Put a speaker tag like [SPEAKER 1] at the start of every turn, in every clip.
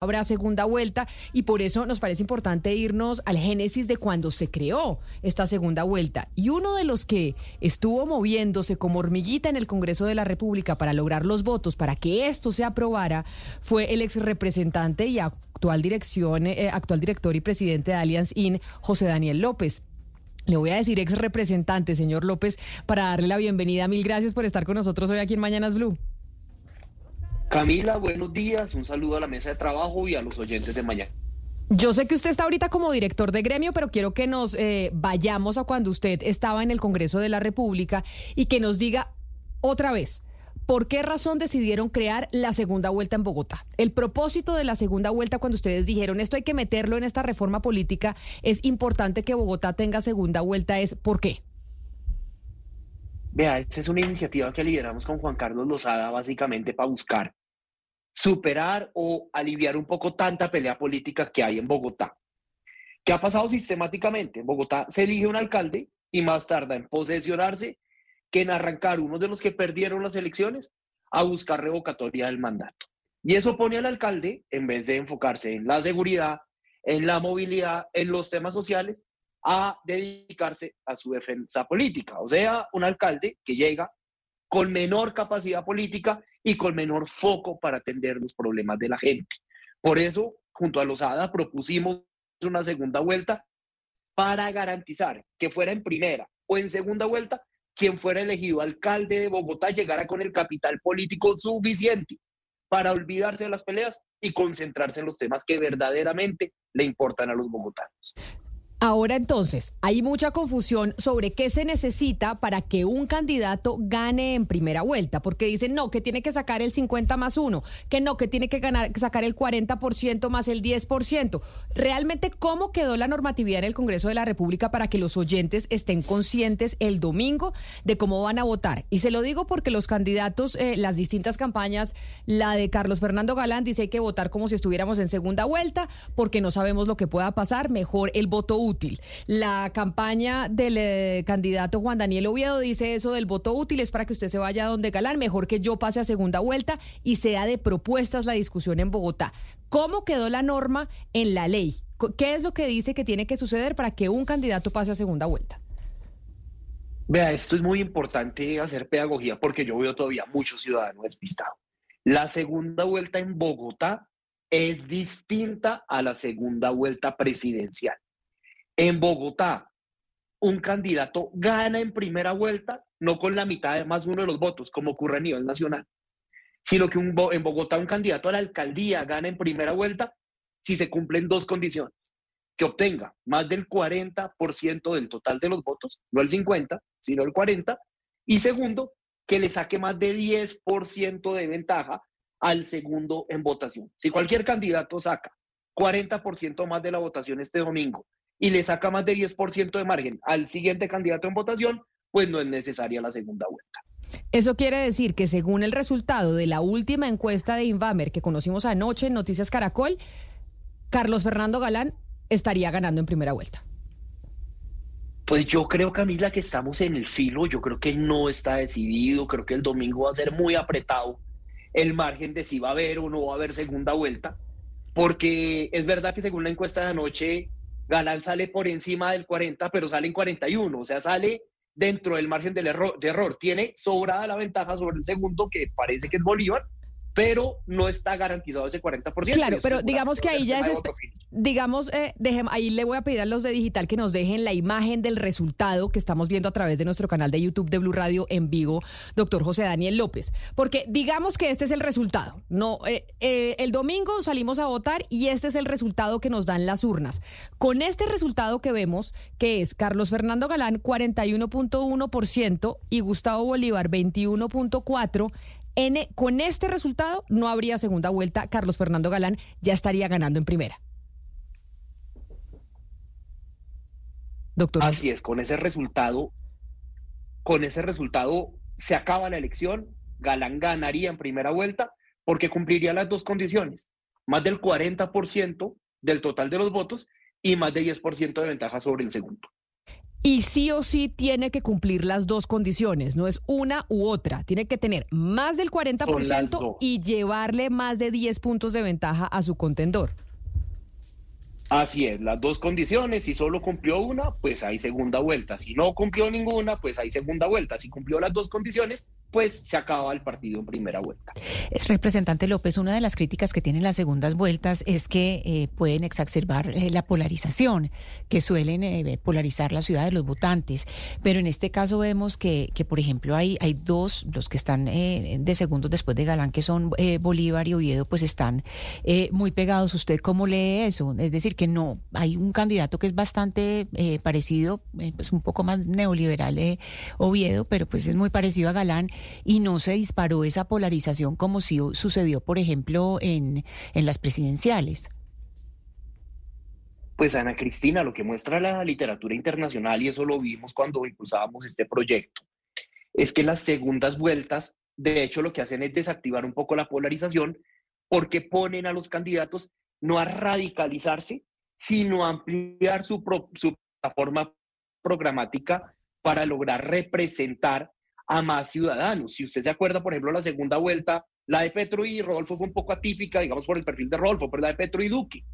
[SPEAKER 1] habrá segunda vuelta y por eso nos parece importante irnos al génesis de cuando se creó esta segunda vuelta. Y uno de los que estuvo moviéndose como hormiguita en el Congreso de la República para lograr los votos para que esto se aprobara fue el ex representante y actual dirección, eh, actual director y presidente de Allianz IN, José Daniel López. Le voy a decir ex representante, señor López, para darle la bienvenida. Mil gracias por estar con nosotros hoy aquí en Mañanas Blue.
[SPEAKER 2] Camila, buenos días. Un saludo a la mesa de trabajo y a los oyentes de mañana.
[SPEAKER 1] Yo sé que usted está ahorita como director de gremio, pero quiero que nos eh, vayamos a cuando usted estaba en el Congreso de la República y que nos diga otra vez. ¿Por qué razón decidieron crear la segunda vuelta en Bogotá? El propósito de la segunda vuelta, cuando ustedes dijeron esto hay que meterlo en esta reforma política, es importante que Bogotá tenga segunda vuelta, es ¿por qué?
[SPEAKER 2] Vea, esta es una iniciativa que lideramos con Juan Carlos Lozada básicamente para buscar superar o aliviar un poco tanta pelea política que hay en Bogotá. ¿Qué ha pasado sistemáticamente? En Bogotá se elige un alcalde y más tarda en posesionarse que en arrancar uno de los que perdieron las elecciones a buscar revocatoria del mandato. Y eso pone al alcalde, en vez de enfocarse en la seguridad, en la movilidad, en los temas sociales, a dedicarse a su defensa política. O sea, un alcalde que llega con menor capacidad política y con menor foco para atender los problemas de la gente. Por eso, junto a los ADA, propusimos una segunda vuelta para garantizar que fuera en primera o en segunda vuelta quien fuera elegido alcalde de Bogotá llegara con el capital político suficiente para olvidarse de las peleas y concentrarse en los temas que verdaderamente le importan a los bogotanos.
[SPEAKER 1] Ahora entonces, hay mucha confusión sobre qué se necesita para que un candidato gane en primera vuelta, porque dicen, no, que tiene que sacar el 50 más uno, que no, que tiene que ganar, sacar el 40% más el 10%. Realmente, ¿cómo quedó la normatividad en el Congreso de la República para que los oyentes estén conscientes el domingo de cómo van a votar? Y se lo digo porque los candidatos, eh, las distintas campañas, la de Carlos Fernando Galán dice hay que votar como si estuviéramos en segunda vuelta, porque no sabemos lo que pueda pasar, mejor el voto útil. La campaña del eh, candidato Juan Daniel Oviedo dice eso del voto útil es para que usted se vaya donde Galán, mejor que yo pase a segunda vuelta y sea de propuestas la discusión en Bogotá. ¿Cómo quedó la norma en la ley? ¿Qué es lo que dice que tiene que suceder para que un candidato pase a segunda vuelta?
[SPEAKER 2] Vea, esto es muy importante hacer pedagogía porque yo veo todavía muchos ciudadanos despistados. La segunda vuelta en Bogotá es distinta a la segunda vuelta presidencial. En Bogotá, un candidato gana en primera vuelta, no con la mitad de más uno de los votos, como ocurre a nivel nacional, sino que en Bogotá un candidato a la alcaldía gana en primera vuelta si se cumplen dos condiciones. Que obtenga más del 40% del total de los votos, no el 50, sino el 40. Y segundo, que le saque más de 10% de ventaja al segundo en votación. Si cualquier candidato saca 40% más de la votación este domingo y le saca más de 10% de margen al siguiente candidato en votación, pues no es necesaria la segunda vuelta.
[SPEAKER 1] Eso quiere decir que según el resultado de la última encuesta de Invamer que conocimos anoche en Noticias Caracol, Carlos Fernando Galán estaría ganando en primera vuelta.
[SPEAKER 2] Pues yo creo, Camila, que estamos en el filo. Yo creo que no está decidido. Creo que el domingo va a ser muy apretado el margen de si va a haber o no va a haber segunda vuelta. Porque es verdad que según la encuesta de anoche, Galán sale por encima del 40, pero sale en 41, o sea, sale dentro del margen del error, de error. Tiene sobrada la ventaja sobre el segundo, que parece que es Bolívar, pero no está garantizado ese 40%.
[SPEAKER 1] Claro, pero digamos que ahí ya es, digamos, eh, ahí le voy a pedir a los de digital que nos dejen la imagen del resultado que estamos viendo a través de nuestro canal de YouTube de Blue Radio en vivo, doctor José Daniel López, porque digamos que este es el resultado. No, eh, eh, el domingo salimos a votar y este es el resultado que nos dan las urnas. Con este resultado que vemos, que es Carlos Fernando Galán 41.1% y Gustavo Bolívar 21.4%, con este resultado no habría segunda vuelta. Carlos Fernando Galán ya estaría ganando en primera.
[SPEAKER 2] Doctor. Así es, con ese resultado, con ese resultado se acaba la elección, Galán ganaría en primera vuelta porque cumpliría las dos condiciones, más del 40% del total de los votos y más del 10% de ventaja sobre el segundo.
[SPEAKER 1] Y sí o sí tiene que cumplir las dos condiciones, no es una u otra. Tiene que tener más del 40% y llevarle más de 10 puntos de ventaja a su contendor.
[SPEAKER 2] Así es, las dos condiciones, si solo cumplió una, pues hay segunda vuelta. Si no cumplió ninguna, pues hay segunda vuelta. Si cumplió las dos condiciones, pues se acaba el partido en primera vuelta.
[SPEAKER 3] Es representante López, una de las críticas que tienen las segundas vueltas es que eh, pueden exacerbar eh, la polarización, que suelen eh, polarizar la ciudad de los votantes. Pero en este caso vemos que, que por ejemplo, hay, hay dos, los que están de segundos después de Galán, que son Bolívar y Oviedo, pues están muy pegados. ¿Usted cómo lee eso? Es decir, que no, hay un candidato que es bastante eh, parecido, pues un poco más neoliberal eh, Oviedo, pero pues es muy parecido a Galán y no se disparó esa polarización como si sucedió, por ejemplo, en, en las presidenciales.
[SPEAKER 2] Pues Ana Cristina, lo que muestra la literatura internacional, y eso lo vimos cuando impulsábamos este proyecto, es que las segundas vueltas, de hecho, lo que hacen es desactivar un poco la polarización porque ponen a los candidatos no a radicalizarse, sino ampliar su, su plataforma programática para lograr representar a más ciudadanos. Si usted se acuerda, por ejemplo, la segunda vuelta, la de Petro y Rodolfo fue un poco atípica, digamos, por el perfil de Rodolfo, pero la de Petro y Duque.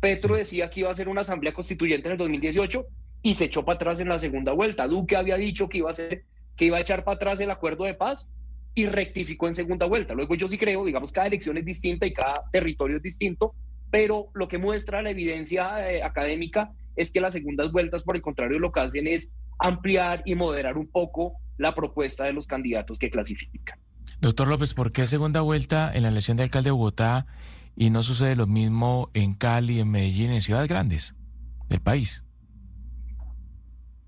[SPEAKER 2] Petro decía que iba a ser una asamblea constituyente en el 2018 y se echó para atrás en la segunda vuelta. Duque había dicho que iba a ser, que iba a echar para atrás el acuerdo de paz y rectificó en segunda vuelta. Luego yo sí creo, digamos, cada elección es distinta y cada territorio es distinto, pero lo que muestra la evidencia eh, académica es que las segundas vueltas, por el contrario, lo que hacen es ampliar y moderar un poco la propuesta de los candidatos que clasifican.
[SPEAKER 4] Doctor López, ¿por qué segunda vuelta en la elección de alcalde de Bogotá y no sucede lo mismo en Cali, en Medellín, en ciudades grandes del país?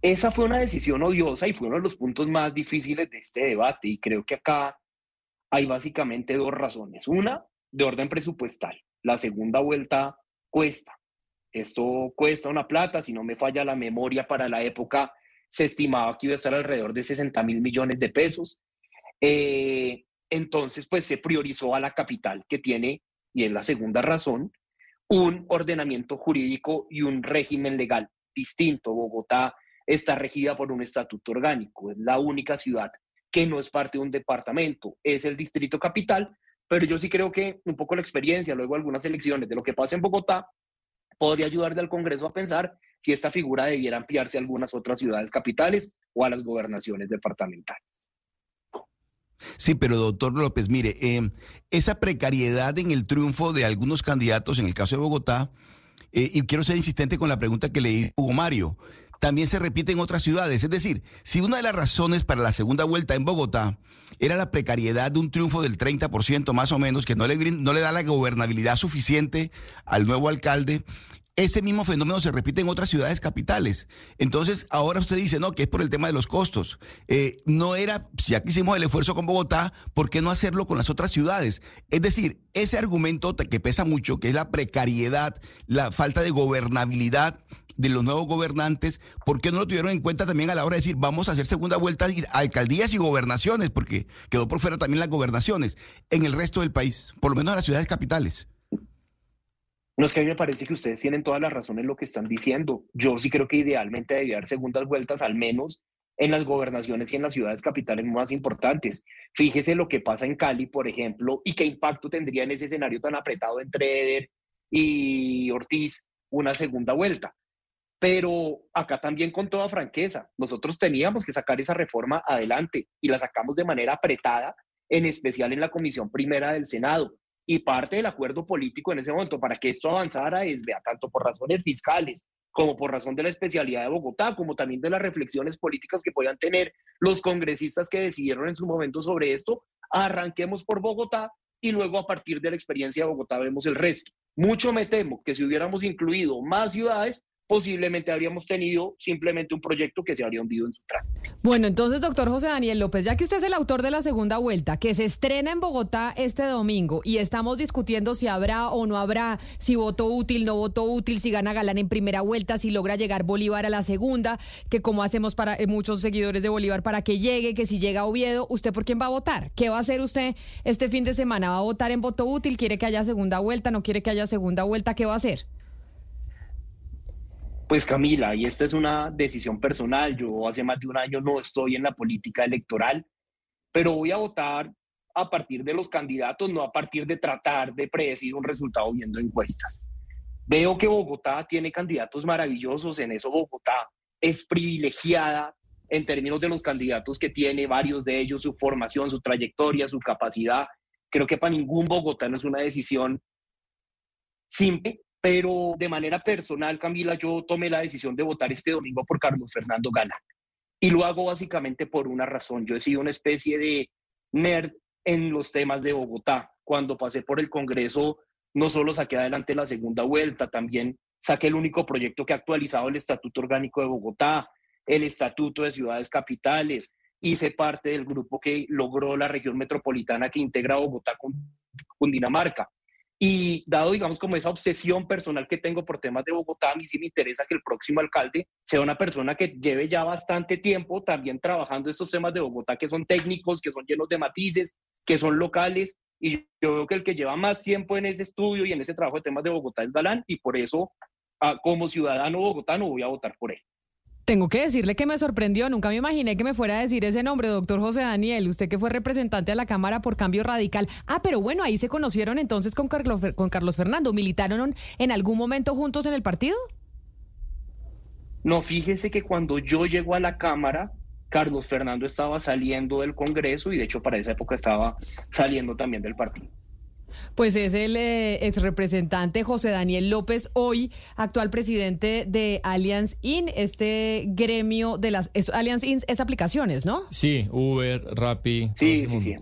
[SPEAKER 2] Esa fue una decisión odiosa y fue uno de los puntos más difíciles de este debate y creo que acá hay básicamente dos razones. Una, de orden presupuestal la segunda vuelta cuesta. Esto cuesta una plata, si no me falla la memoria, para la época se estimaba que iba a estar alrededor de 60 mil millones de pesos. Eh, entonces, pues se priorizó a la capital, que tiene, y es la segunda razón, un ordenamiento jurídico y un régimen legal distinto. Bogotá está regida por un estatuto orgánico, es la única ciudad que no es parte de un departamento, es el distrito capital, pero yo sí creo que un poco la experiencia, luego algunas elecciones de lo que pasa en Bogotá, podría ayudarle al Congreso a pensar si esta figura debiera ampliarse a algunas otras ciudades capitales o a las gobernaciones departamentales.
[SPEAKER 5] Sí, pero doctor López, mire, eh, esa precariedad en el triunfo de algunos candidatos, en el caso de Bogotá, eh, y quiero ser insistente con la pregunta que le Hugo Mario, también se repite en otras ciudades. Es decir, si una de las razones para la segunda vuelta en Bogotá era la precariedad de un triunfo del 30% más o menos, que no le, no le da la gobernabilidad suficiente al nuevo alcalde, ese mismo fenómeno se repite en otras ciudades capitales. Entonces, ahora usted dice, no, que es por el tema de los costos. Eh, no era, si aquí hicimos el esfuerzo con Bogotá, ¿por qué no hacerlo con las otras ciudades? Es decir, ese argumento que pesa mucho, que es la precariedad, la falta de gobernabilidad de los nuevos gobernantes, ¿por qué no lo tuvieron en cuenta también a la hora de decir, vamos a hacer segunda vuelta a alcaldías y gobernaciones? Porque quedó por fuera también las gobernaciones en el resto del país, por lo menos en las ciudades capitales.
[SPEAKER 2] No es que a mí me parece que ustedes tienen todas las razones en lo que están diciendo. Yo sí creo que idealmente debería haber segundas vueltas, al menos en las gobernaciones y en las ciudades capitales más importantes. Fíjese lo que pasa en Cali, por ejemplo, y qué impacto tendría en ese escenario tan apretado entre Eder y Ortiz una segunda vuelta. Pero acá también con toda franqueza, nosotros teníamos que sacar esa reforma adelante y la sacamos de manera apretada, en especial en la Comisión Primera del Senado y parte del acuerdo político en ese momento para que esto avanzara es, vea, tanto por razones fiscales como por razón de la especialidad de Bogotá, como también de las reflexiones políticas que puedan tener los congresistas que decidieron en su momento sobre esto, arranquemos por Bogotá y luego a partir de la experiencia de Bogotá vemos el resto. Mucho me temo que si hubiéramos incluido más ciudades, posiblemente habríamos tenido simplemente un proyecto que se habría hundido en su trámite.
[SPEAKER 1] Bueno, entonces, doctor José Daniel López, ya que usted es el autor de la segunda vuelta, que se estrena en Bogotá este domingo y estamos discutiendo si habrá o no habrá, si voto útil, no voto útil, si gana Galán en primera vuelta, si logra llegar Bolívar a la segunda, que como hacemos para eh, muchos seguidores de Bolívar para que llegue, que si llega Oviedo, ¿usted por quién va a votar? ¿Qué va a hacer usted este fin de semana? ¿Va a votar en voto útil? ¿Quiere que haya segunda vuelta? ¿No quiere que haya segunda vuelta? ¿Qué va a hacer?
[SPEAKER 2] Pues Camila, y esta es una decisión personal, yo hace más de un año no estoy en la política electoral, pero voy a votar a partir de los candidatos, no a partir de tratar de predecir un resultado viendo encuestas. Veo que Bogotá tiene candidatos maravillosos, en eso Bogotá es privilegiada en términos de los candidatos que tiene, varios de ellos, su formación, su trayectoria, su capacidad. Creo que para ningún bogotano es una decisión simple, pero de manera personal, Camila, yo tomé la decisión de votar este domingo por Carlos Fernando Galán. Y lo hago básicamente por una razón. Yo he sido una especie de nerd en los temas de Bogotá. Cuando pasé por el Congreso, no solo saqué adelante la segunda vuelta, también saqué el único proyecto que ha actualizado el Estatuto Orgánico de Bogotá, el Estatuto de Ciudades Capitales, hice parte del grupo que logró la región metropolitana que integra Bogotá con Cundinamarca. Y dado, digamos, como esa obsesión personal que tengo por temas de Bogotá, a mí sí me interesa que el próximo alcalde sea una persona que lleve ya bastante tiempo también trabajando estos temas de Bogotá que son técnicos, que son llenos de matices, que son locales. Y yo veo que el que lleva más tiempo en ese estudio y en ese trabajo de temas de Bogotá es Galán y por eso, ah, como ciudadano bogotano, voy a votar por él.
[SPEAKER 1] Tengo que decirle que me sorprendió, nunca me imaginé que me fuera a decir ese nombre, doctor José Daniel, usted que fue representante de la Cámara por Cambio Radical. Ah, pero bueno, ahí se conocieron entonces con Carlos, con Carlos Fernando, ¿militaron en algún momento juntos en el partido?
[SPEAKER 2] No, fíjese que cuando yo llego a la Cámara, Carlos Fernando estaba saliendo del Congreso y de hecho para esa época estaba saliendo también del partido.
[SPEAKER 1] Pues es el eh, ex representante José Daniel López, hoy actual presidente de Allianz In, este gremio de las Allianz In es aplicaciones, ¿no?
[SPEAKER 6] Sí, Uber, Rappi.
[SPEAKER 2] Sí, sí, sí.